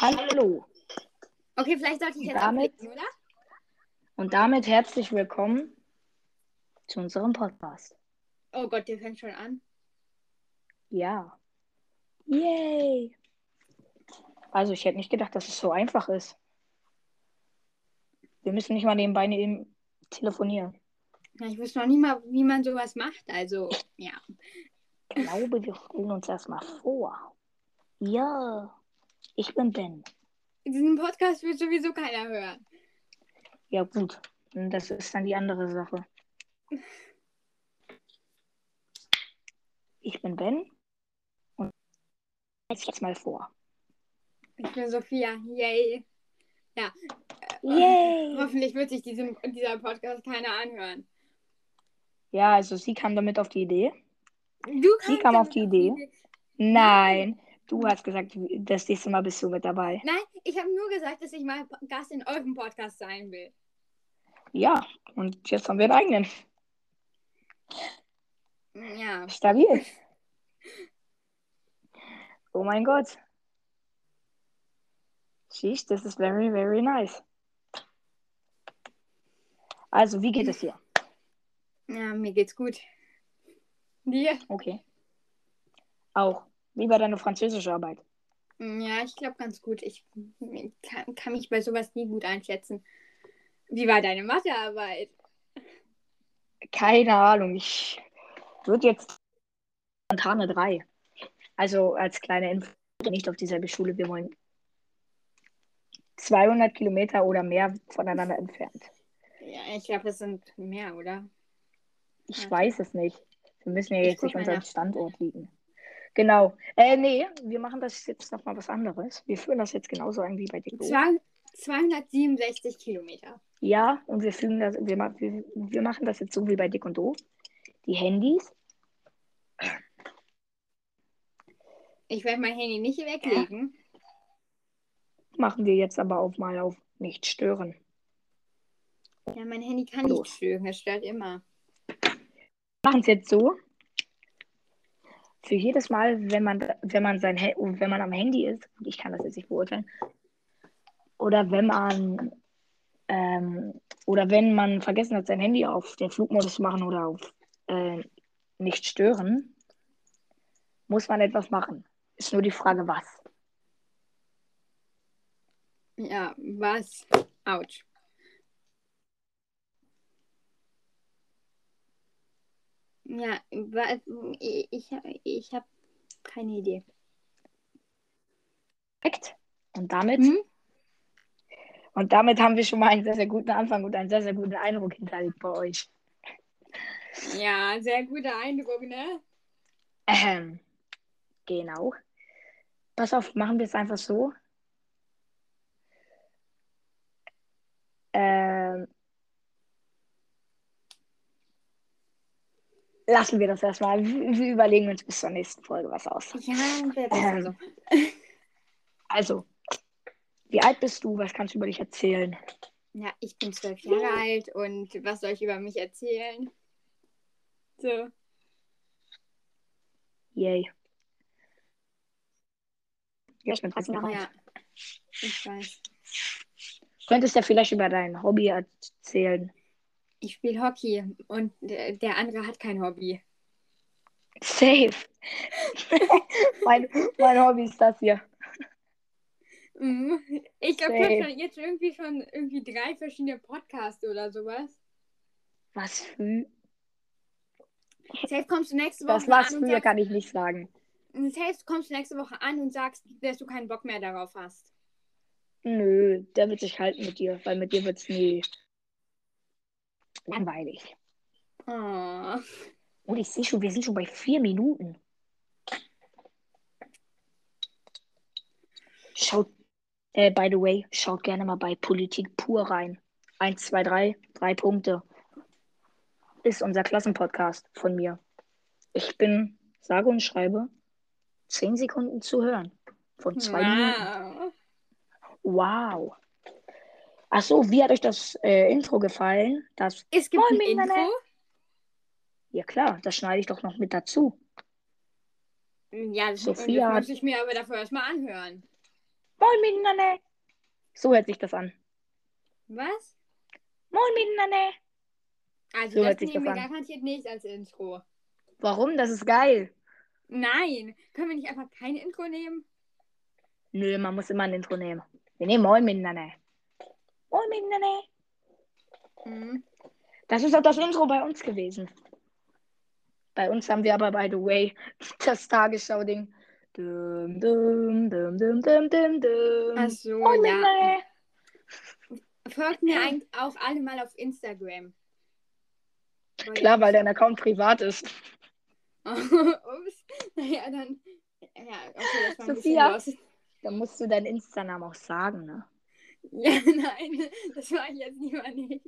Hallo. Okay, vielleicht sollte ich jetzt Damit- ablegen, oder? Und damit herzlich willkommen zu unserem Podcast. Oh Gott, der fängt schon an. Ja. Yay. Also ich hätte nicht gedacht, dass es so einfach ist. Wir müssen nicht mal nebenbei neben telefonieren. Ich wusste noch nicht mal, wie man sowas macht. Also, ja. Ich glaube, wir stellen uns erstmal vor. Ja. Ich bin Ben. Diesen Podcast wird sowieso keiner hören. Ja gut. Das ist dann die andere Sache. Ich bin Ben. Und jetzt jetzt mal vor. Ich bin Sophia. Yay. Ja, Yay. hoffentlich wird sich diesem, dieser Podcast keiner anhören. Ja, also sie kam damit auf die Idee. Du Sie kam auf die Idee. Nein, du hast gesagt, das nächste Mal bist du mit dabei. Nein, ich habe nur gesagt, dass ich mal Gast in eurem Podcast sein will. Ja, und jetzt haben wir einen eigenen. Ja. Stabil. Oh mein Gott. Sheesh, this is very, very nice. Also, wie geht es dir? Ja, mir geht's gut. Dir? Okay. Auch. Wie war deine französische Arbeit? Ja, ich glaube ganz gut. Ich kann, kann mich bei sowas nie gut einschätzen. Wie war deine Mathearbeit? Keine Ahnung. Ich würde jetzt spontane 3. Also als kleine Info, nicht auf dieselbe Schule. Wir wollen 200 Kilometer oder mehr voneinander entfernt. Ja, ich glaube, das sind mehr, oder? Ich Okay. weiß es nicht. Wir müssen ja jetzt nicht unseren nach. Standort liegen. Genau. Äh, nee, wir machen das jetzt nochmal was anderes. Wir führen das jetzt genauso ein wie bei. Zwei- 267 Kilometer. Ja, und wir fügen das, wir, wir, wir machen das jetzt so wie bei Dick und Doof. Die Handys. Ich werde mein Handy nicht weglegen. Machen wir jetzt aber auch mal auf nicht stören. Ja, mein Handy kann Los. nicht stören. Es stört immer. machen es jetzt so. Für jedes Mal, wenn man, wenn man sein wenn man am Handy ist, ich kann das jetzt nicht beurteilen, oder wenn man ähm, oder wenn man vergessen hat, sein Handy auf den Flugmodus zu machen oder auf äh, nicht stören, muss man etwas machen. Ist nur die Frage, was. Ja, was? Autsch. Ja, ich, ich, habe keine Idee. Perfekt. Und damit, Hm? und damit haben wir schon mal einen sehr, sehr guten Anfang und einen sehr, sehr guten Eindruck hinterlegt bei euch. Ja, sehr guter Eindruck, ne? Ähm, genau. Pass auf, machen wir es einfach so. Ähm, lassen wir das erstmal. Wir überlegen uns bis zur nächsten Folge was aus. Ja, wäre besser so. Also, wie alt bist du? Was kannst du über dich erzählen? Ja, ich bin zwölf Jahre alt und was soll ich über mich erzählen? So. Yay. Ja, ich bin 13 Jahre alt. Ja, ich weiß. Könntest du vielleicht über dein Hobby erzählen? Ich spiele Hockey und der der andere hat kein Hobby. Safe. mein, mein Hobby ist das hier. Mhm. Ich glaube, Safe. habe jetzt irgendwie schon irgendwie drei verschiedene Podcasts oder sowas. Was für. Safe kommst du nächste Woche Das an und früher, sagst, kann ich nicht sagen. Safe kommst du nächste Woche an und sagst, dass du keinen Bock mehr darauf hast. Nö, der wird sich halten mit dir, weil mit dir wird's nie langweilig. Oh. Und ich sehe schon, wir sind schon bei vier Minuten. Schaut, äh, by the way, schaut gerne mal bei Politik pur rein. Eins, zwei, drei, drei Punkte. Ist unser Klassenpodcast von mir. Ich bin, sage und schreibe, zehn Sekunden zu hören. Von zwei Minuten. Wow. Ach so, wie hat euch das äh, Intro gefallen? Das, Es gibt Moin, ein. Intro. ja klar, das schneide ich doch noch mit dazu. Ja, das, Sophia das muss ich mir aber dafür erstmal anhören. Moin miteinander. So hört sich das an. Was? Moin miteinander. Also So das nehmen wir an. garantiert nicht als Intro. Warum? Das ist geil. Nein. Können wir nicht einfach kein Intro nehmen? Nö, man muss immer ein Intro nehmen. Wir nehmen Moin miteinander. Moin miteinander. Mhm. Das ist auch das Intro bei uns gewesen. Bei uns haben wir aber, by the way, das Tagesschau-Ding. Dum, dum, dum, dum, dum, dum, dum. Ach so, Moin ja. Folgt mir eigentlich auch alle mal auf Instagram. Oh, Klar, weil dein Account privat ist. Ups. Naja, dann. Ja, okay, das war Sophia. Dann musst du deinen Insta-Namen auch sagen, ne? Ja, nein, das war ich jetzt lieber nicht.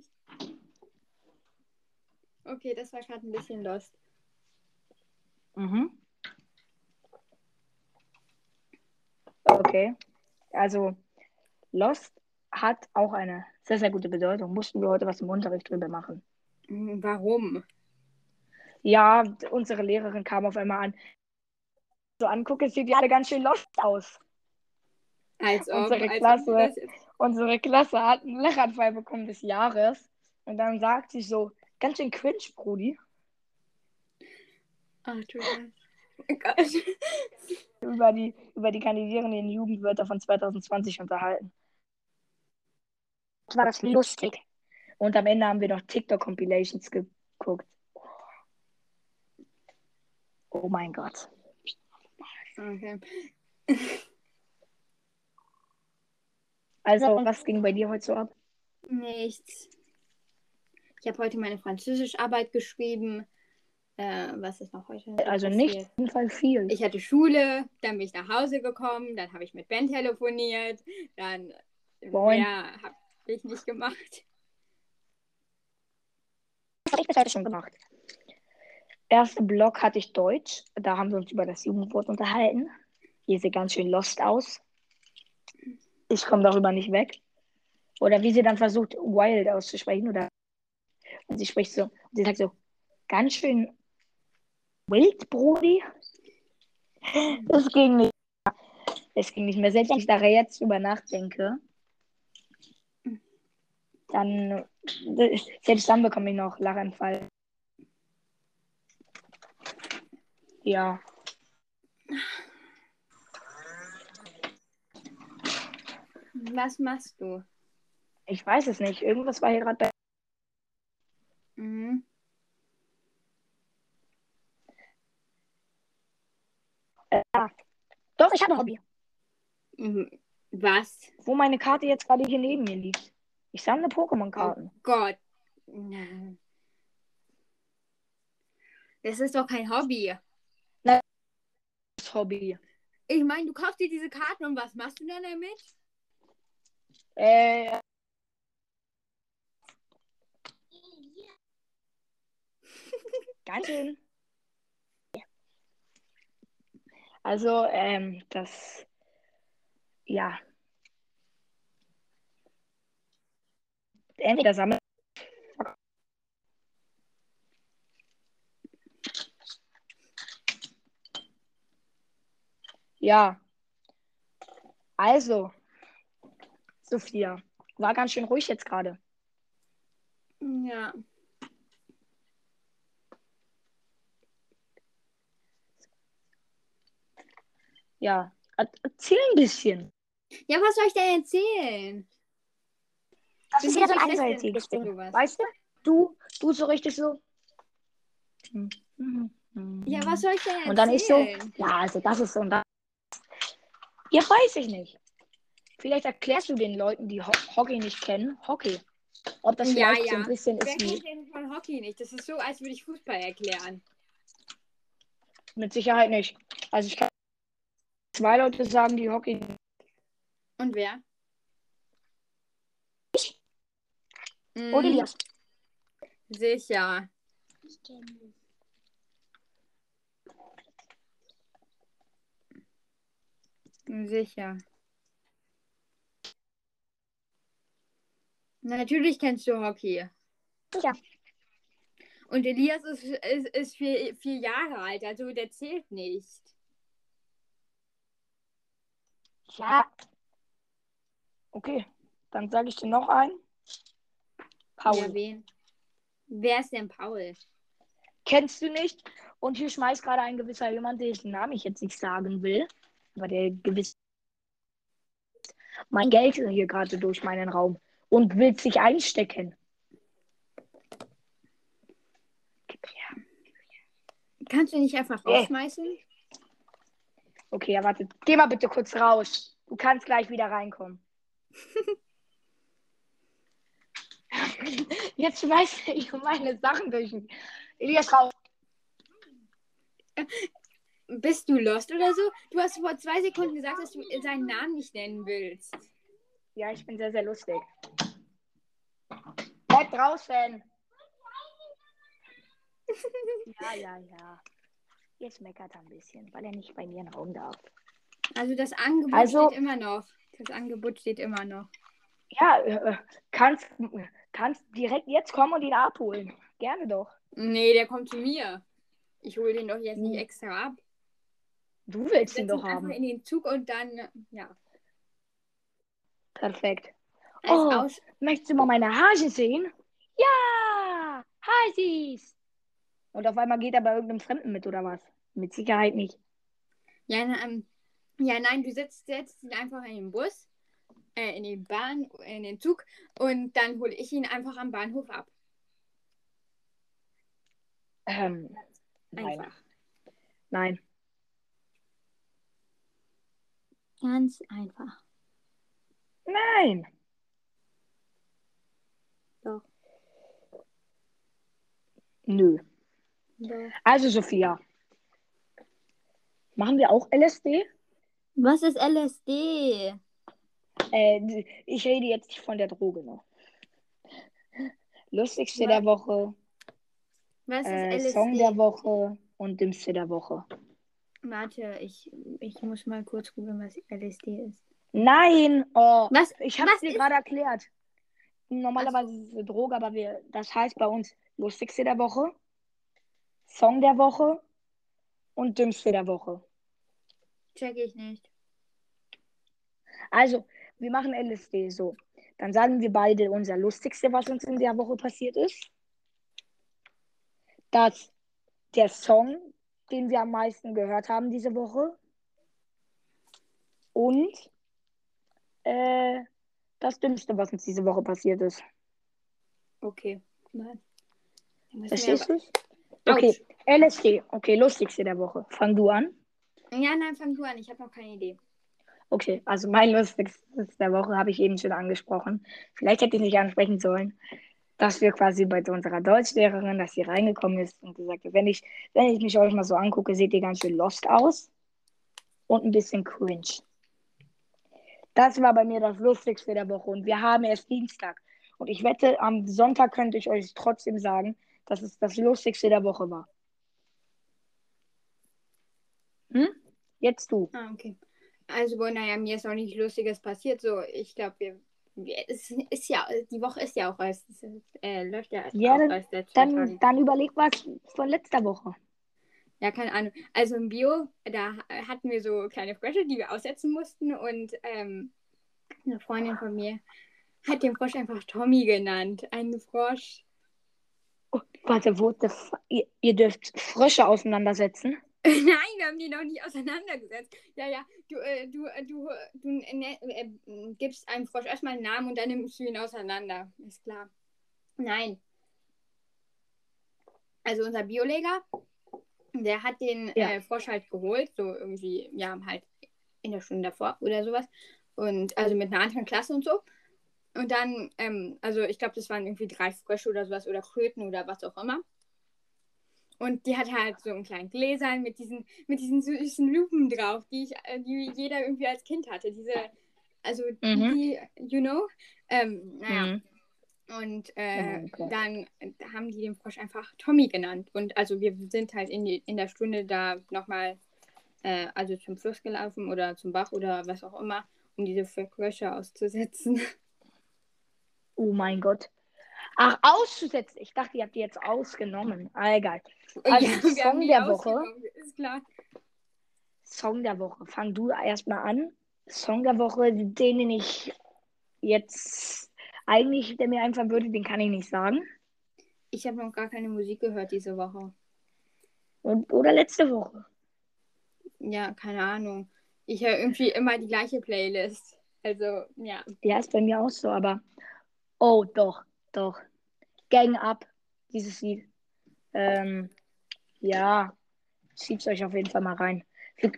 Okay, das war gerade ein bisschen lost. Mhm. Okay. Also, Lost hat auch eine sehr, sehr gute Bedeutung. Mussten wir heute was im Unterricht drüber machen. Hm, Warum? Ja, unsere Lehrerin kam auf einmal an. So angucke, es sieht ja alle ganz schön lost aus. Als ob, Unsere als Klasse. ob das jetzt- Unsere Klasse hat einen Lachanfall bekommen des Jahres. Und dann sagt sie so, ganz schön cringe, Brudi, Ach du. Oh Gott. über die, über die kandidierenden Jugendwörter von 2020 unterhalten. Das war das lustig. Und am Ende haben wir noch TikTok-Compilations geguckt. Oh mein Gott. Okay. Also, was ging bei dir heute so ab? Nichts. Ich habe heute meine Französischarbeit geschrieben. Äh, was ist noch heute? Also nicht auf jeden Fall viel. Ich hatte Schule, dann bin ich nach Hause gekommen, dann habe ich mit Ben telefoniert, dann Moin. mehr habe ich nicht gemacht. Was habe ich bis heute schon gemacht? Erster Block hatte ich Deutsch. Da haben wir uns über das Jugendwort unterhalten. Hier sieht ganz schön lost aus. Ich komme darüber nicht weg. Oder wie sie dann versucht, wild auszusprechen. Oder und sie spricht so, sie sagt so, ganz schön wild, Brody. Das ging nicht. Das ging nicht mehr. Selbst wenn ich da jetzt drüber nachdenke, dann, selbst dann bekomme ich noch Lachanfall. Ja. Was machst du? Ich weiß es nicht. Irgendwas war hier gerade bei. Mhm. Doch, ich habe ein Hobby. Mhm. Was? Wo meine Karte jetzt gerade hier neben mir liegt. Ich sammle Pokémon-Karten. Gott. Nein. Das ist doch kein Hobby. Das Hobby. Ich meine, du kaufst dir diese Karten und was machst du dann damit? Äh. Ganz schön. Also, ähm, das. Ja. Entweder sammeln. Ja. Also, Sophia, war ganz schön ruhig jetzt gerade. Ja. Ja. Er- Erzähl ein bisschen. Ja, was soll ich denn erzählen? Das Bin ist ja so ein einseitiges Ding. Weißt du? Du, du so richtig so. Ja, was soll ich denn erzählen? Und dann ich so, ja, also das ist so und das. Ja, weiß ich nicht. Vielleicht erklärst du den Leuten, die Ho Hockey nicht kennen, Hockey. Ob das Ja, vielleicht so ja. ein bisschen Wer ist wie kennt denn von Hockey nicht? Das ist so, als würde ich Fußball erklären. mit Sicherheit nicht. Also ich kann zwei Leute sagen, die Hockey. Und wer? Ich? Mhm, Oder Elias. Sicher. Sicher. Natürlich kennst du Hockey. Sicher. Und Elias ist, ist, ist vier, vier Jahre alt, also der zählt nicht. Ja. Okay, dann sage ich dir noch einen. Paul. Ja, wen? Wer ist denn Paul? Kennst du nicht? Und hier schmeißt gerade ein gewisser jemand, dessen Namen ich jetzt nicht sagen will, aber der gewiss mein Geld hier gerade durch meinen Raum und will sich einstecken. Kannst du nicht einfach rausschmeißen? Okay, ja, warte. Geh mal bitte kurz raus. Du kannst gleich wieder reinkommen. Jetzt schmeißt ich meine Sachen durch. Elias raus. Bist du lost oder so? Du hast vor zwei Sekunden gesagt, dass du seinen Namen nicht nennen willst. Ja, ich bin sehr, sehr lustig. Bleib draußen. Ja, ja, ja. Jetzt meckert er ein bisschen, weil er nicht bei mir in den Raum darf. Also das Angebot Also- steht immer noch. Das Angebot steht immer noch. Ja, äh, kannst, kannst direkt jetzt kommen und ihn abholen. Gerne doch. Nee, der kommt zu mir. Ich hole den doch jetzt nicht Hm. extra ab. Du willst ihn Setz ihn doch einfach haben. in den Zug und dann, ja. Perfekt. Als Oh. Aus Möchtest du mal meine Haare sehen? Ja! Hi, Sis! Und auf einmal geht er bei irgendeinem Fremden mit, oder was? Mit Sicherheit nicht. ja, na, ähm, ja, nein, du setzt, setzt ihn einfach in den Bus, äh, in die Bahn, in den Zug und dann hole ich ihn einfach am Bahnhof ab. Ähm, nein. Einfach. Nein. Ganz einfach. Nein. Doch. Nö. Also, Sophia. Machen wir auch LSD? Was ist LSD? Äh, ich rede jetzt nicht von der Droge noch. Lustigste Was? der Woche, Was äh, ist LSD? Song der Woche und Dümmste der Woche. Warte, ich, ich muss mal kurz googeln, was LSD ist. Nein! Oh, Was? ich habe es dir gerade erklärt. Normalerweise ist es eine Droge, aber wir, das heißt bei uns Lustigste der Woche, Song der Woche und Dümmste der Woche. Check ich nicht. Also, wir machen LSD so. Dann sagen wir beide unser Lustigste, was uns in der Woche passiert ist. Das der Song, den wir am meisten gehört haben diese Woche. Und äh, das Dümmste, was uns diese Woche passiert ist. Okay. Mal. Verstehst du? Okay, LSD. Okay, Lustigste der Woche. Fang du an. Ja, nein, fang du an. Ich habe noch keine Idee. Okay, also mein Lustigstes der Woche habe ich eben schon angesprochen. Vielleicht hätte ich nicht ansprechen sollen, dass wir quasi bei unserer Deutschlehrerin, dass sie reingekommen ist und gesagt hat, wenn ich, wenn ich mich euch mal so angucke, seht ihr ganz schön lost aus und ein bisschen cringe. Das war bei mir das Lustigste der Woche und wir haben erst Dienstag. Und ich wette, am Sonntag könnte ich euch trotzdem sagen, dass es das Lustigste der Woche war. Hm? Jetzt du. Ah, okay. Also, naja, mir ist auch nichts Lustiges passiert. So, ich glaube, wir, es ist ja, die Woche ist ja auch erst, äh, läuft ja, Ja, dann- erst Dann, dann überleg was von letzter Woche. Ja, keine Ahnung. Also im Bio, da hatten wir so kleine Frösche, die wir aussetzen mussten und ähm, eine Freundin von mir hat den Frosch einfach Tommy genannt. Ein Frosch. Oh, warte, wo ihr, ihr dürft Frösche auseinandersetzen? Nein, wir haben die noch nicht auseinandergesetzt. Ja, ja, du, äh, du, äh, du, du äh, äh, gibst einem Frosch erstmal einen Namen und dann nimmst du ihn auseinander. Ist klar. Nein. Also unser Biolehrer, der hat den Ja. äh, Frosch halt geholt, so irgendwie, ja, halt in der Stunde davor oder sowas. Und also mit einer anderen Klasse und so. Und dann, ähm, also ich glaube, das waren irgendwie drei Frösche oder sowas oder Kröten oder was auch immer. Und die hat halt so einen kleinen Gläsern mit diesen, mit diesen süßen Lupen drauf, die ich, äh, die jeder irgendwie als Kind hatte. Diese, also Mhm. die, you know? Ähm, naja. Mhm. Und äh, Oh, dann haben die den Frosch einfach Tommy genannt. Und also wir sind halt in, die, in der Stunde da nochmal, äh, also zum Fluss gelaufen oder zum Bach oder was auch immer, um diese Frösche auszusetzen. Oh mein Gott. Ach, auszusetzen. Ich dachte, ihr habt die jetzt ausgenommen. Ah, egal. Also, wir Song der Woche. Ist klar. Song der Woche. Fang du erstmal an. Song der Woche, den ich jetzt eigentlich, der mir einfallen würde, den kann ich nicht sagen. Ich habe noch gar keine Musik gehört diese Woche. Und, oder letzte Woche. Ja, keine Ahnung. Ich höre irgendwie immer die gleiche Playlist. Also, ja. Ja, ist bei mir auch so, aber. Oh, doch, doch. Gang Up, dieses Lied. Ähm, ja, schiebt euch auf jeden Fall mal rein. Wir,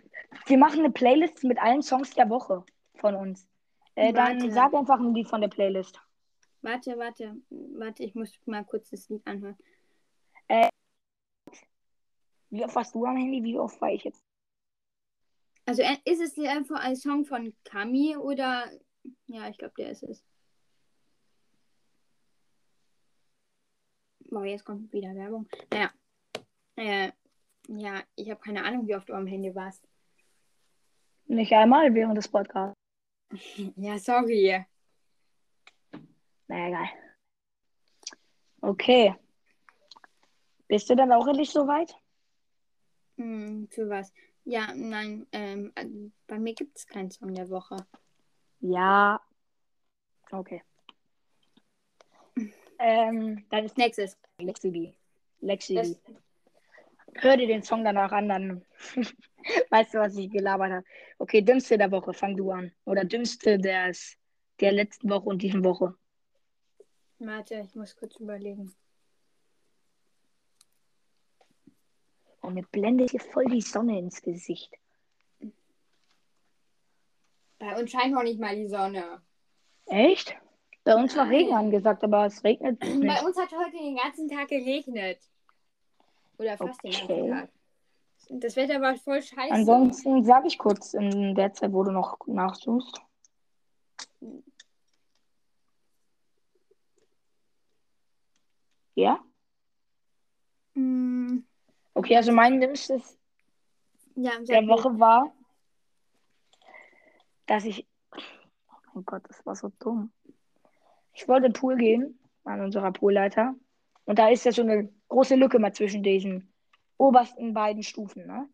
wir machen eine Playlist mit allen Songs der Woche von uns. Äh, dann sag einfach ein Lied von der Playlist. Warte, warte, warte, ich muss mal kurz das Lied anhören. Wie oft warst du am Handy? Wie oft war ich jetzt? Also äh, ist es einfach ein Song von Kami oder. Ja, ich glaube, der ist es. Boah, jetzt kommt wieder Werbung. Naja. Äh, ja, ich habe keine Ahnung, wie oft du am Handy warst. Nicht einmal während des Podcasts. Ja, sorry. Naja, egal. Okay. Bist du dann auch endlich soweit? Hm, für was? Ja, nein, ähm, äh, bei mir gibt es keinen Song der Woche. Ja. Okay. Ähm, dann ist Nächstes. Lexi B. Lexi Das, B. Hör dir den Song danach an, dann weißt du, was ich gelabert habe. Okay, dümmste der Woche, fang du an. Oder dümmste des, der letzten Woche und diesen Woche. Warte, ich muss kurz überlegen. Und mir blendet hier voll die Sonne ins Gesicht. Bei uns scheint noch nicht mal die Sonne. Echt? Bei uns war. Regen angesagt, aber es regnet Bei nicht. uns hat heute den ganzen Tag geregnet. Oder fast den ganzen Okay. Tag. Das Wetter war voll scheiße. Ansonsten sage ich kurz in der Zeit, wo du noch nachsuchst. Ja? Mm, Okay, also mein dümmstes ja, der. Woche war, dass ich. Oh mein Gott, das war so dumm. Ich wollte in den Pool gehen, an unserer Poolleiter. Und da ist ja so eine große Lücke mal zwischen diesen obersten beiden Stufen, ne?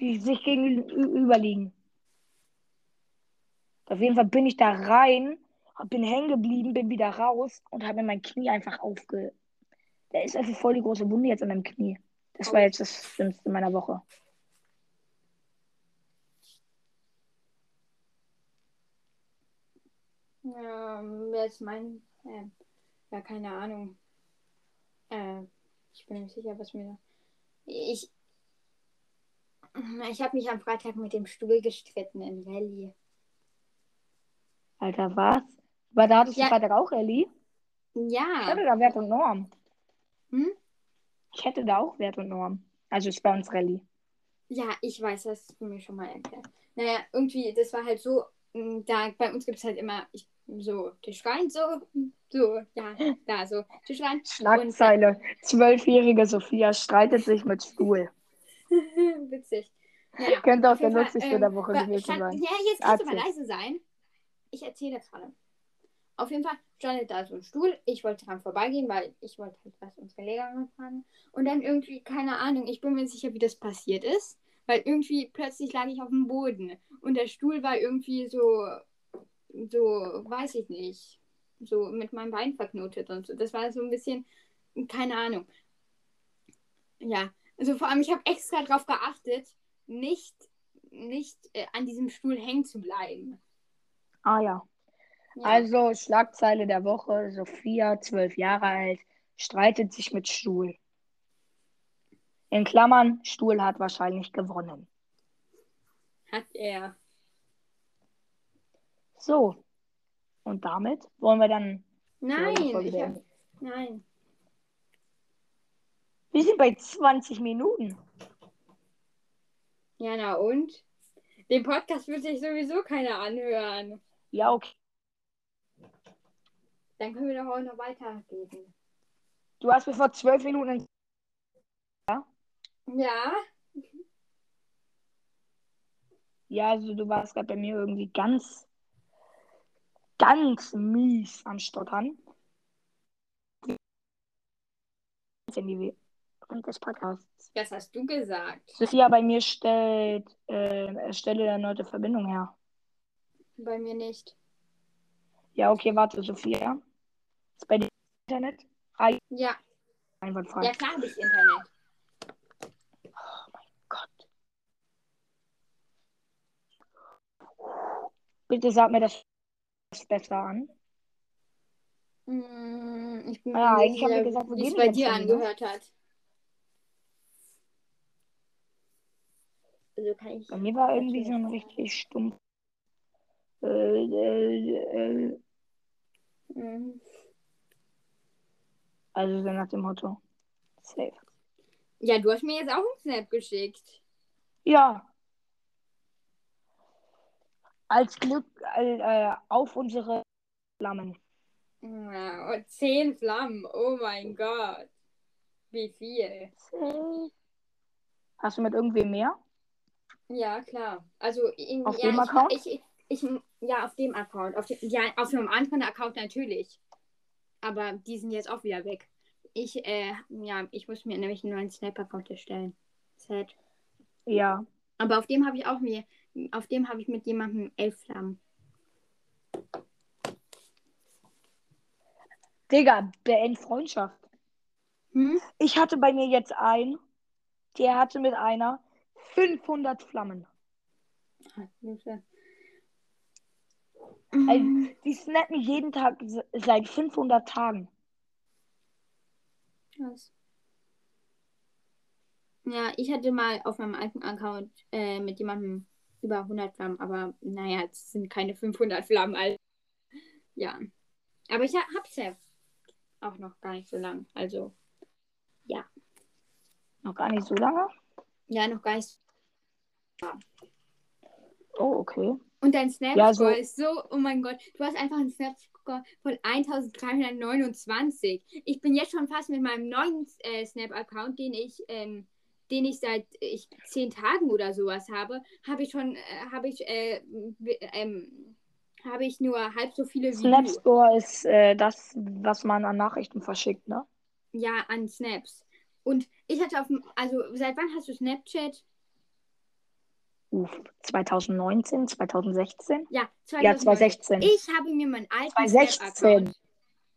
Die sich gegenüber liegen. Auf jeden Fall bin ich da rein, bin hängen geblieben, bin wieder raus und habe mir mein Knie einfach aufge. Da ist einfach voll die große Wunde jetzt an meinem Knie. Das war jetzt das Schlimmste meiner Woche. Ja, wer ist mein. Äh, ja, keine Ahnung. Äh, ich bin nicht sicher, was mir. Ich. Ich habe mich am Freitag mit dem Stuhl gestritten in Rallye. Alter, was? Aber da hattest du Ja. Freitag auch Ellie? Ich Ja. hätte da Wert und Norm. Hm? Ich hätte da auch Wert und Norm. Also ist bei uns Rallye. Ja, ich weiß, das hast du mir schon mal erklärt. Naja, irgendwie, das war halt so, m, da bei uns gibt es halt immer ich, so Tischrein, so, so, ja, da, so Tischrein. Schlagzeile. Zwölfjährige Sophia streitet sich mit Stuhl. Witzig. Naja, Könnte auch der lustigste ähm, der Woche war- gewesen sein. Ja, jetzt kannst du mal leise sein. Ich erzähle gerade. Auf jeden Fall stand da so ein Stuhl. Ich wollte dran vorbeigehen, weil ich wollte halt was unsere Lehrerin fragen. Und dann irgendwie, keine Ahnung, ich bin mir sicher, wie das passiert ist. Weil irgendwie plötzlich lag ich auf dem Boden. Und der Stuhl war irgendwie so, so, weiß ich nicht, so mit meinem Bein verknotet und so. Das war so ein bisschen, keine Ahnung. Ja, also vor allem, ich habe extra darauf geachtet, nicht, nicht äh, an diesem Stuhl hängen zu bleiben. Ah ja. Ja. Also Schlagzeile der Woche. Sophia, zwölf Jahre alt, streitet sich mit Stuhl. In Klammern, Stuhl hat wahrscheinlich gewonnen. Hat er. So. Und damit wollen wir dann Nein, ich hab, nein. Wir sind bei 20 Minuten. Ja, na und? Den Podcast will sich sowieso keiner anhören. Ja, okay. Dann können wir doch auch noch weitergehen. Du hast mir vor zwölf Minuten. Ja? Ja, also du warst gerade bei mir irgendwie ganz, ganz mies am Stottern. Während des Podcasts. Das hast du gesagt. Sophia bei mir stellt, äh, stelle erneute Verbindung her. Bei mir nicht. Ja, okay, warte, Sophia. Ist bei dir Internet? Ja, einwandfrei. ja klar habe ich Internet. Gott. Bitte sag mir das besser an. Mm, Ich bin Ah, eigentlich haben wir gesagt, wie es bei dir ne? angehört hat. Also kann ich. Bei mir war irgendwie so ein richtig stumpf. Äh, äh, äh, Mhm. Also so nach dem Motto. Safe. Ja, du hast mir jetzt auch einen Snap geschickt. Ja. Als Glück äh, äh, auf unsere Flammen. Ja, und zehn Flammen. Oh mein Gott. Wie viel? Safe. Hast du mit irgendwem mehr? Ja, klar. Also in, Auf ja, dem ich, Account? Ich, ich, ja, auf dem Account. Auf dem, ja, auf einem anderen Account natürlich. Aber die sind jetzt auch wieder weg. Ich, äh, ja, ich muss mir nämlich einen neuen Snap-Account erstellen. Sad. Ja. Aber auf dem habe ich auch mir, auf dem habe ich mit jemandem elf Flammen. Digga, beend Freundschaft. Hm? Ich hatte bei mir jetzt einen, der hatte mit einer 500 Flammen. Hilfe. Also, die snappen jeden Tag se- seit 500 Tagen. Krass. Ja, ich hatte mal auf meinem alten Account äh, mit jemandem über 100 Flammen, aber naja, es sind keine 500 Flammen. Also, ja. Aber ich ha hab's ja auch noch gar nicht so lang. Also, Noch gar nicht so lange. ja, noch gar nicht. Oh, okay. Und dein Snap-Score Ja, so- ist so, oh mein Gott, du hast einfach einen Snap-Score von 1329. Ich bin jetzt schon fast mit meinem neuen äh, Snap-Account, den ich, ähm, den ich seit ich zehn Tagen oder sowas habe, habe ich schon, äh, habe ich, äh, ähm, habe ich nur halb so viele. Snapscore ist äh, das, was man an Nachrichten verschickt, ne? Ja, an Snaps. Und ich hatte auf dem, also seit wann hast du Snapchat? Uff, 2019, 2016? Ja, Ja, 2016. Ich habe mir meinen alten 2016.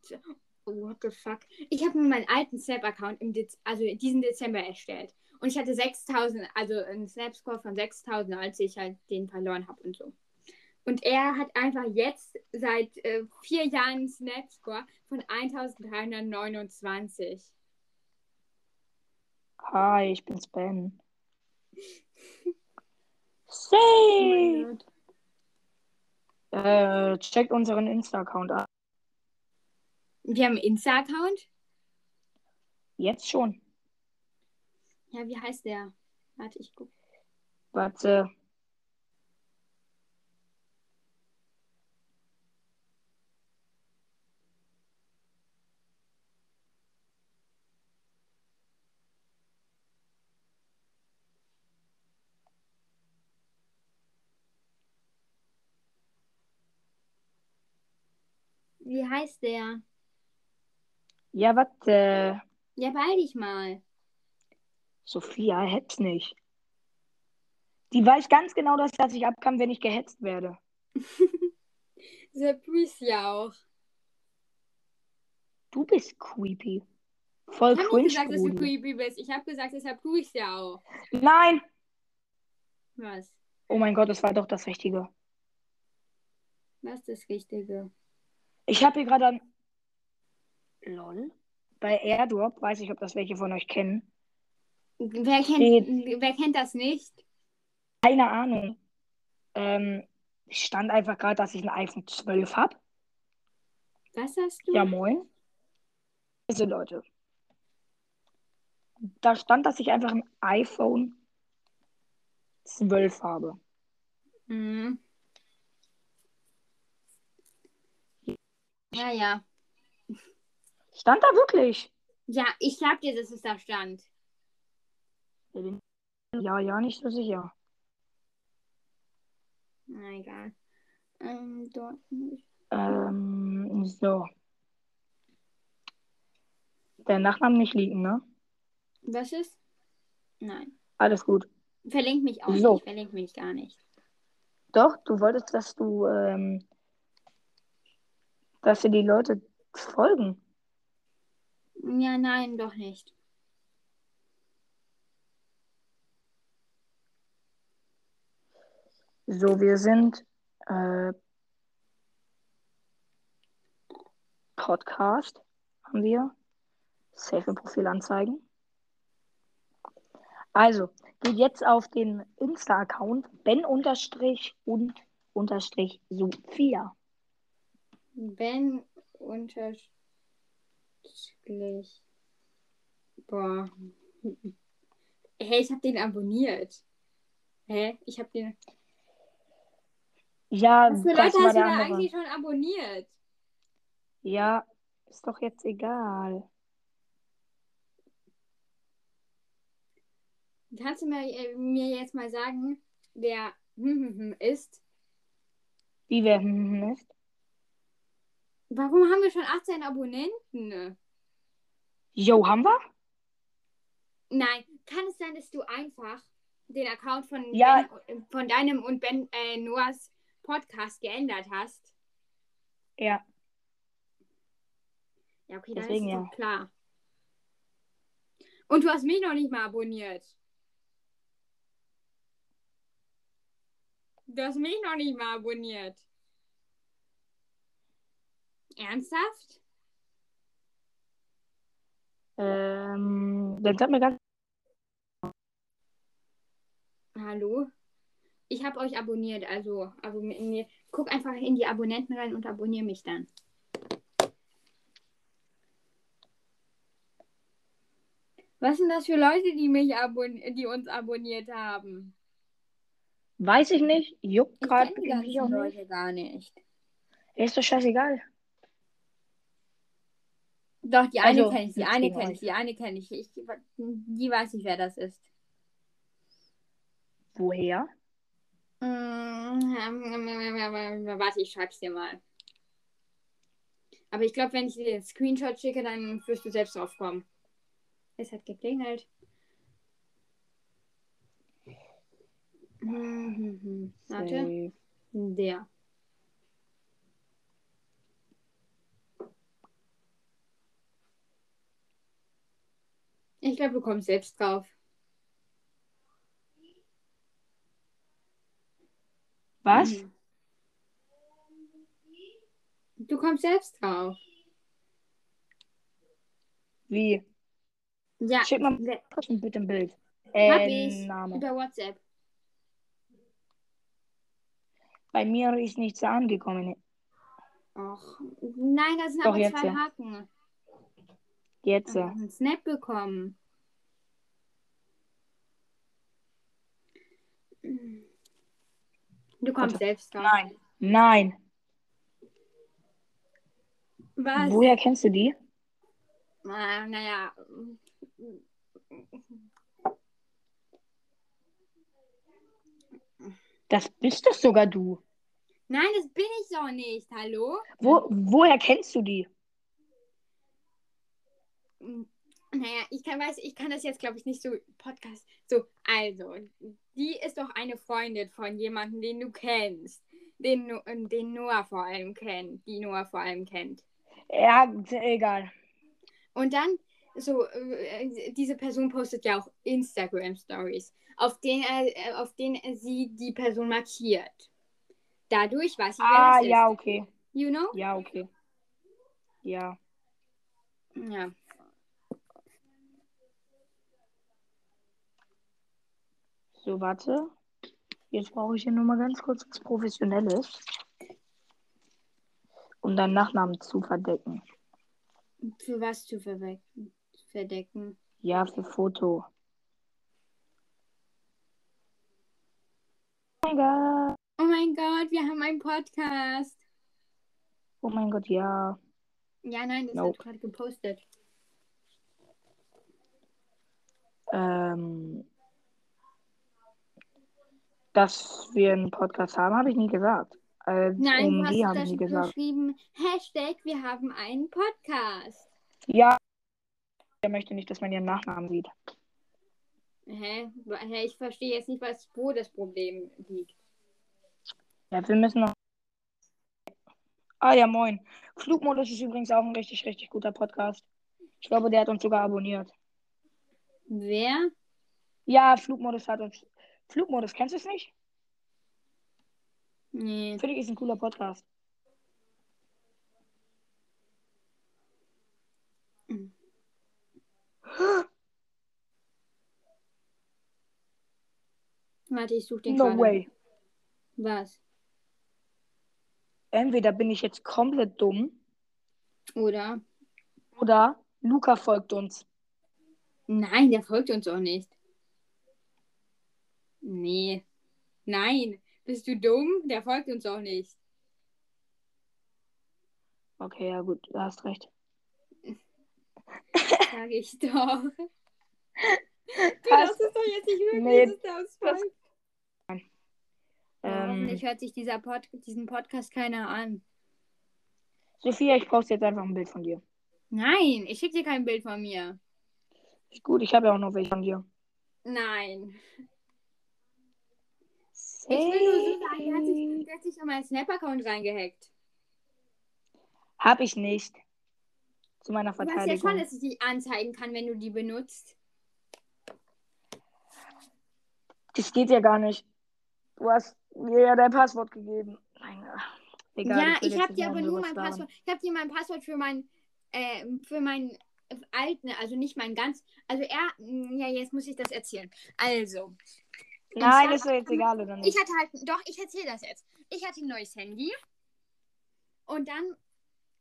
Snap-Account. Oh, what the fuck? Ich habe mir meinen alten Snap-Account im Dez also diesen Dezember erstellt. Und ich hatte 6000, also einen Snap-Score von 6000, als ich halt den verloren habe und so. Und er hat einfach jetzt seit äh, vier Jahren einen Snap-Score von 1329. Hi, ich bin's Ben. Oh mein Gott. Äh, checkt unseren Insta-Account ab. Wir haben einen Insta-Account. Jetzt schon. Ja, wie heißt der? Warte, ich gucke. Warte. Wie heißt der? Ja, warte. Ja, beeil dich mal. Sophia hetzt nicht. Die weiß ganz genau, dass, dass ich abkam, wenn ich gehetzt werde. Surprise ja auch. Du bist creepy. Voll Ich habe cringe, nicht gesagt, dass du creepy bist. Ich habe gesagt, deshalb tue ich ja auch. Nein! Was? Oh mein Gott, das war doch das Richtige. Was ist das Richtige? Ich habe hier gerade an. Lol. Bei Airdrop, weiß ich, ob das welche von euch kennen. Wer kennt, Nee. wer kennt das nicht? Keine Ahnung. Ähm, stand einfach gerade, dass ich ein iPhone 12 habe. Was hast du? Ja, moin. Also Leute. Da stand, dass ich einfach ein iPhone 12 habe. Mhm. Ja, ja. Stand da wirklich? Ja, ich sag dir, dass es da stand. Ja, ja, nicht so sicher. Na egal. Ähm, dort. Ähm, so. Der Nachname nicht liegen, ne? Was ist? Nein. Alles gut. Verlinkt mich auch So. nicht. Verlinkt mich gar nicht. Doch, du wolltest, dass du, ähm, dass dir die Leute folgen. Ja, nein, doch nicht. So, wir sind äh, Podcast haben wir. Safe Profil anzeigen. Also, geht jetzt auf den Insta-Account Ben unterstrich und unterstrich Sophia. Ben unterstrich. Boah. Hey, ich hab den abonniert. Hä? Ich hab den. Ja, Was für das Leute hast du da andere. eigentlich schon abonniert? Ja, ist doch jetzt egal. Kannst du mir, äh, mir jetzt mal sagen, wer ist? Wie wer ist? Warum haben wir schon 18 Abonnenten? Jo, haben wir? Nein, kann es sein, dass du einfach den Account von, Ja. ben, von deinem und Ben äh, Noahs Podcast geändert hast? Ja. Ja, okay, dann Deswegen ist ja. doch klar. Und du hast mich noch nicht mal abonniert. Du hast mich noch nicht mal abonniert. Ernsthaft? Ähm, dann sag mir ganz. Hallo? Ich habe euch abonniert, also abonnier, guck einfach in die Abonnenten rein und abonniere mich dann. Was sind das für Leute, die mich abon die uns abonniert haben? Weiß ich nicht. Juckt Ich gerade kenne die irgendwie auch ganzen nicht. Leute gar nicht. Ist doch scheißegal. Doch, die eine Also, kenne ich, die eine kenne ich, die eine kenne ich. ich. Die weiß ich, wer das ist. Woher? Mm, Warte, ich schreib's dir mal. Aber ich glaube, wenn ich dir den Screenshot schicke, dann wirst du selbst drauf kommen. Es hat geklingelt. Warte. Der. Ich glaube, du kommst selbst drauf. Was? Mhm. Du kommst selbst drauf. Wie? Ja, Schick mal bitte ein Bild. hab Äh, ich Name. über WhatsApp. Bei mir ist nichts angekommen. Och, nein, da sind Doch, aber zwei ja. Haken. Jetzt. Ich hab einen Snap bekommen. Du kommst Warte. selbst drauf. Nein. Nein. Was? Woher kennst du die? Ah, naja. Das bist doch sogar du. Nein, das bin ich doch nicht. Hallo? Wo, woher kennst du die? Naja, ich kann, weiß, ich kann das jetzt, glaube ich, nicht so Podcast. So, also, die ist doch eine Freundin von jemandem, den du kennst. Den, No- den Noah vor allem kennt. Die Noah vor allem kennt. Ja, egal. Und dann, so, äh, diese Person postet ja auch Instagram-Stories, auf denen, äh, auf denen sie die Person markiert. Dadurch weiß ich, wer Ah, das ja, ist. okay. You know? Ja, okay. Ja. Ja. So, warte. Jetzt brauche ich hier nur mal ganz kurz was Professionelles. Um deinen Nachnamen zu verdecken. Für was zu verdecken? Ja, für Foto. Oh mein Gott. Oh mein Gott, wir haben einen Podcast. Oh mein Gott, ja. Ja, nein, das Nope. hat gerade gepostet. Ähm, dass wir einen Podcast haben, habe ich nie gesagt. Äh, Nein, du hast habe ich da nie gesagt. geschrieben, Hashtag, wir haben einen Podcast. Ja. Er möchte nicht, dass man ihren Nachnamen sieht. Hä? Hä? Ich verstehe jetzt nicht, was, wo das Problem liegt. Ja, wir müssen noch. Ah ja, moin. Flugmodus ist übrigens auch ein richtig, richtig guter Podcast. Ich glaube, der hat uns sogar abonniert. Wer? Ja, Flugmodus hat uns. Flugmodus, kennst du es nicht? Nee. Finde ich ist ein cooler Podcast. Mhm. Warte, ich suche den No gerade. way. Was? Entweder bin ich jetzt komplett dumm Oder? oder Luca folgt uns. Nein, der folgt uns auch nicht. Nee. Nein. Bist du dumm? Der folgt uns auch nicht. Okay, ja gut, du hast recht. Sag ich doch. Du darfst es doch jetzt nicht wirklich, Nee, dass der uns folgt. Ähm, hoffentlich hört sich dieser Pod diesen Podcast keiner an. Sophia, ich brauche jetzt einfach ein Bild von dir. Nein, ich schicke dir kein Bild von mir. Ist gut, ich habe ja auch noch welche von dir. Nein. Ich will nur so sagen, der hat sich, Hey. der hat sich an meinen Snap-Account reingehackt. Hab ich nicht. Zu meiner Du weißt ja Verteidigung. schon, dass ich die anzeigen kann, wenn du die benutzt. Das geht ja gar nicht. Du hast mir ja dein Passwort gegeben. Nein, egal. ja, ich jetzt habe dir aber nur mein. Passwort. Ich habe dir mein Passwort für mein äh, für meinen alten, also nicht mein ganz. Also er, ja, jetzt muss ich das erzählen. Also, Nein, zwar- ist doch jetzt egal, oder nicht? ich hatte halt, doch, ich erzähle das jetzt. Ich hatte ein neues Handy und dann,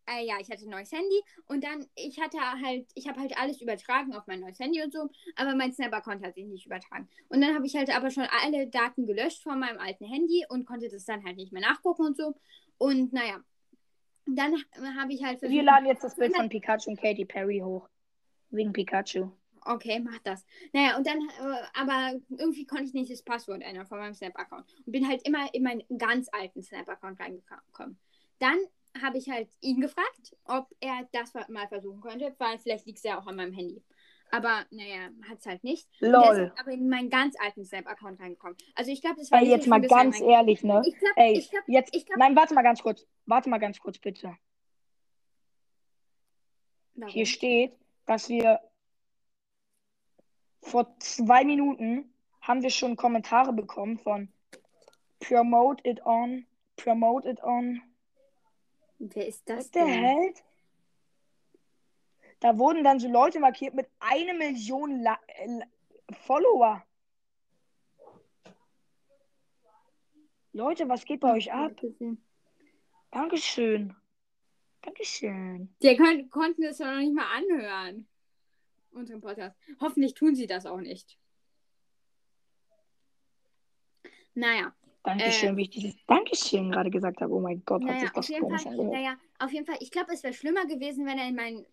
äh, ja, ich hatte ein neues Handy und dann, ich hatte halt, ich habe halt alles übertragen auf mein neues Handy und so, aber mein Snap-Account hat sich nicht übertragen. Und dann habe ich halt aber schon alle Daten gelöscht von meinem alten Handy und konnte das dann halt nicht mehr nachgucken und so. Und naja, dann habe ich halt Wir laden jetzt das Bild von Pikachu und Katy Perry hoch. Wegen Pikachu. Okay, mach das. Naja, und dann, äh, aber irgendwie konnte ich nicht das Passwort ändern von meinem Snap-Account. Und bin halt immer in meinen ganz alten Snap-Account reingekommen. Dann habe ich halt ihn gefragt, ob er das mal versuchen könnte, weil vielleicht liegt es ja auch an meinem Handy. Aber naja, hat es halt nicht. Und der ist Lol. aber in meinen ganz alten Snap-Account reingekommen. Also ich glaube, das war Ey, jetzt mal ganz ehrlich, ne? Ich glaube, Ey, ich glaube, jetzt. ich glaube, Nein, warte mal ganz kurz. Warte mal ganz kurz, bitte. Hier steht, dass wir vor zwei Minuten haben wir schon Kommentare bekommen von Promote it on, Promote it on. wer ist das der denn? Hell? Da wurden dann so Leute markiert mit einer Million La äh, Follower. Leute, was geht bei euch ab? Dankeschön. Dankeschön. Die konnten es ja noch nicht mal anhören. Unseren Podcast. Hoffentlich tun sie das auch nicht. Naja, Dankeschön, Ähm. wie ich dieses Dankeschön gerade gesagt habe. Oh mein Gott, hat naja sich auf das jeden komisch Fall. angehört. Naja, auf jeden Fall. Ich glaube, es wäre schlimmer gewesen, wenn er in meinen,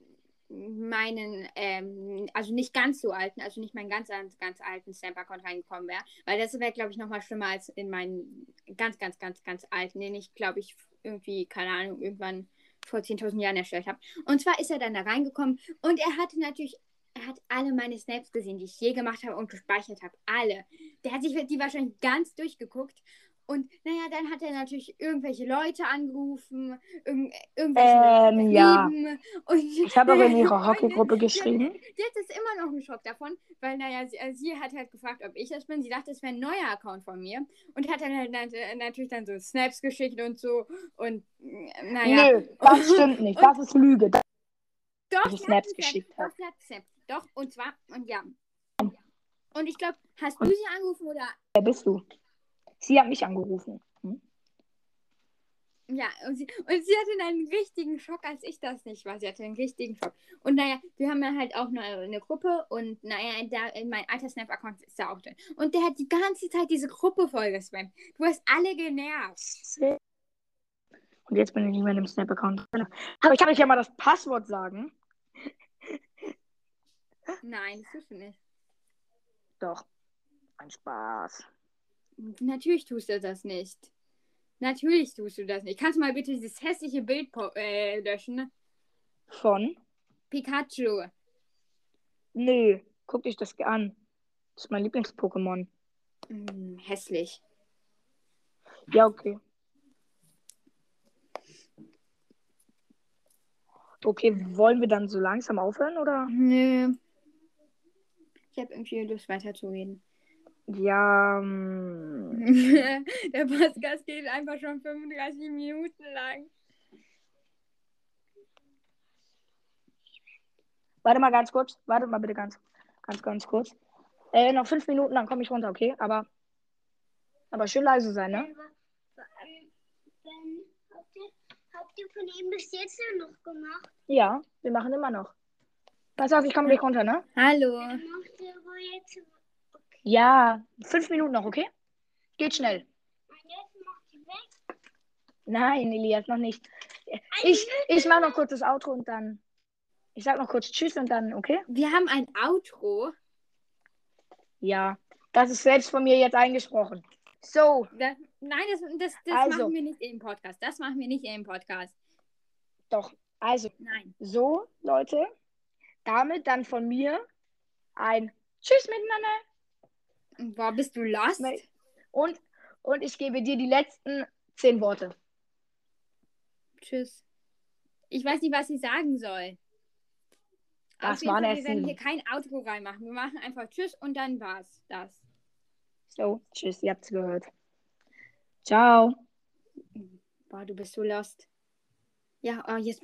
meinen, ähm, also nicht ganz so alten, also nicht meinen ganz, ganz, ganz alten Snap-Account reingekommen wäre. Weil das wäre, glaube ich, nochmal schlimmer als in meinen ganz, ganz, ganz, ganz alten, den ich, glaube ich, irgendwie, keine Ahnung, irgendwann vor 10.000 Jahren erstellt habe. Und zwar ist er dann da reingekommen und er hatte natürlich, er hat alle meine Snaps gesehen, die ich je gemacht habe und gespeichert habe. Alle. Der hat sich die wahrscheinlich ganz durchgeguckt. Und naja, dann hat er natürlich irgendwelche Leute angerufen, irg irgendwelche Ähm, ja. Und Ich habe aber in ihrer Hockeygruppe geschrieben. Jetzt immer noch einen Schock davon, weil, naja, sie, äh, sie hat halt gefragt, ob ich das bin. Sie dachte, es wäre ein neuer Account von mir und hat dann halt äh, natürlich dann so Snaps geschickt und so. Und äh, naja. Nö, das stimmt nicht. Das ist Lüge. Das Doch, ich Snaps geschickt habe. Doch, und zwar, und ja. Und ich glaube, hast du sie angerufen oder? Wer bist du? Sie hat mich angerufen. Hm? Ja, und sie, und sie hatte einen richtigen Schock, als ich das nicht war. Sie hatte einen richtigen Schock. Und naja, wir haben ja halt auch eine, eine Gruppe und naja, da, in mein alter Snap-Account ist da auch drin. Und der hat die ganze Zeit diese Gruppe vollgespammt. Du hast alle genervt. Und jetzt bin ich nicht mehr in dem Snap-Account. drin. Aber ich kann euch ja mal das Passwort sagen. Nein, das tust du nicht. Doch. Ein Spaß. Natürlich tust du das nicht. Natürlich tust du das nicht. Kannst du mal bitte dieses hässliche Bild äh, löschen? Von? Pikachu. Nö, guck dich das an. Das ist mein Lieblings-Pokémon. Hm, hässlich. Ja, okay. Okay, wollen wir dann so langsam aufhören, oder? Nö. Ich habe irgendwie Lust weiterzureden. Ja, mm, Der Podcast geht einfach schon 35 Minuten lang. warte mal ganz kurz. Warte mal bitte ganz, ganz, ganz kurz. Äh, noch fünf Minuten, dann komme ich runter, okay? Aber, aber schön leise sein, ne? Ähm, wenn, habt, ihr, habt ihr von ihm bis jetzt noch gemacht? Ja, wir machen immer noch. Pass auf, ich komme gleich runter, ne? Hallo. Ja, fünf Minuten noch, okay? Geht schnell. Nein, Elias, noch nicht. Ich, ich mache noch kurz das Outro und dann. Ich sag noch kurz Tschüss und dann, okay? Wir haben ein Outro. Ja, das ist selbst von mir jetzt eingesprochen. So, Das, nein, das, das, das Also. machen wir nicht im Podcast. Das machen wir nicht im Podcast. doch. Also, Nein. so, Leute. Damit dann von mir ein Tschüss miteinander. Boah, bist du lost? Nee. Und, und ich gebe dir die letzten zehn Worte. Tschüss. Ich weiß nicht, was ich sagen soll. Das Auf Fall, erst wir werden hier kein Outro reinmachen. Wir machen einfach Tschüss und dann war's das. So, tschüss, ihr habt's gehört. Ciao. Boah, du bist so lost. Ja, oh, jetzt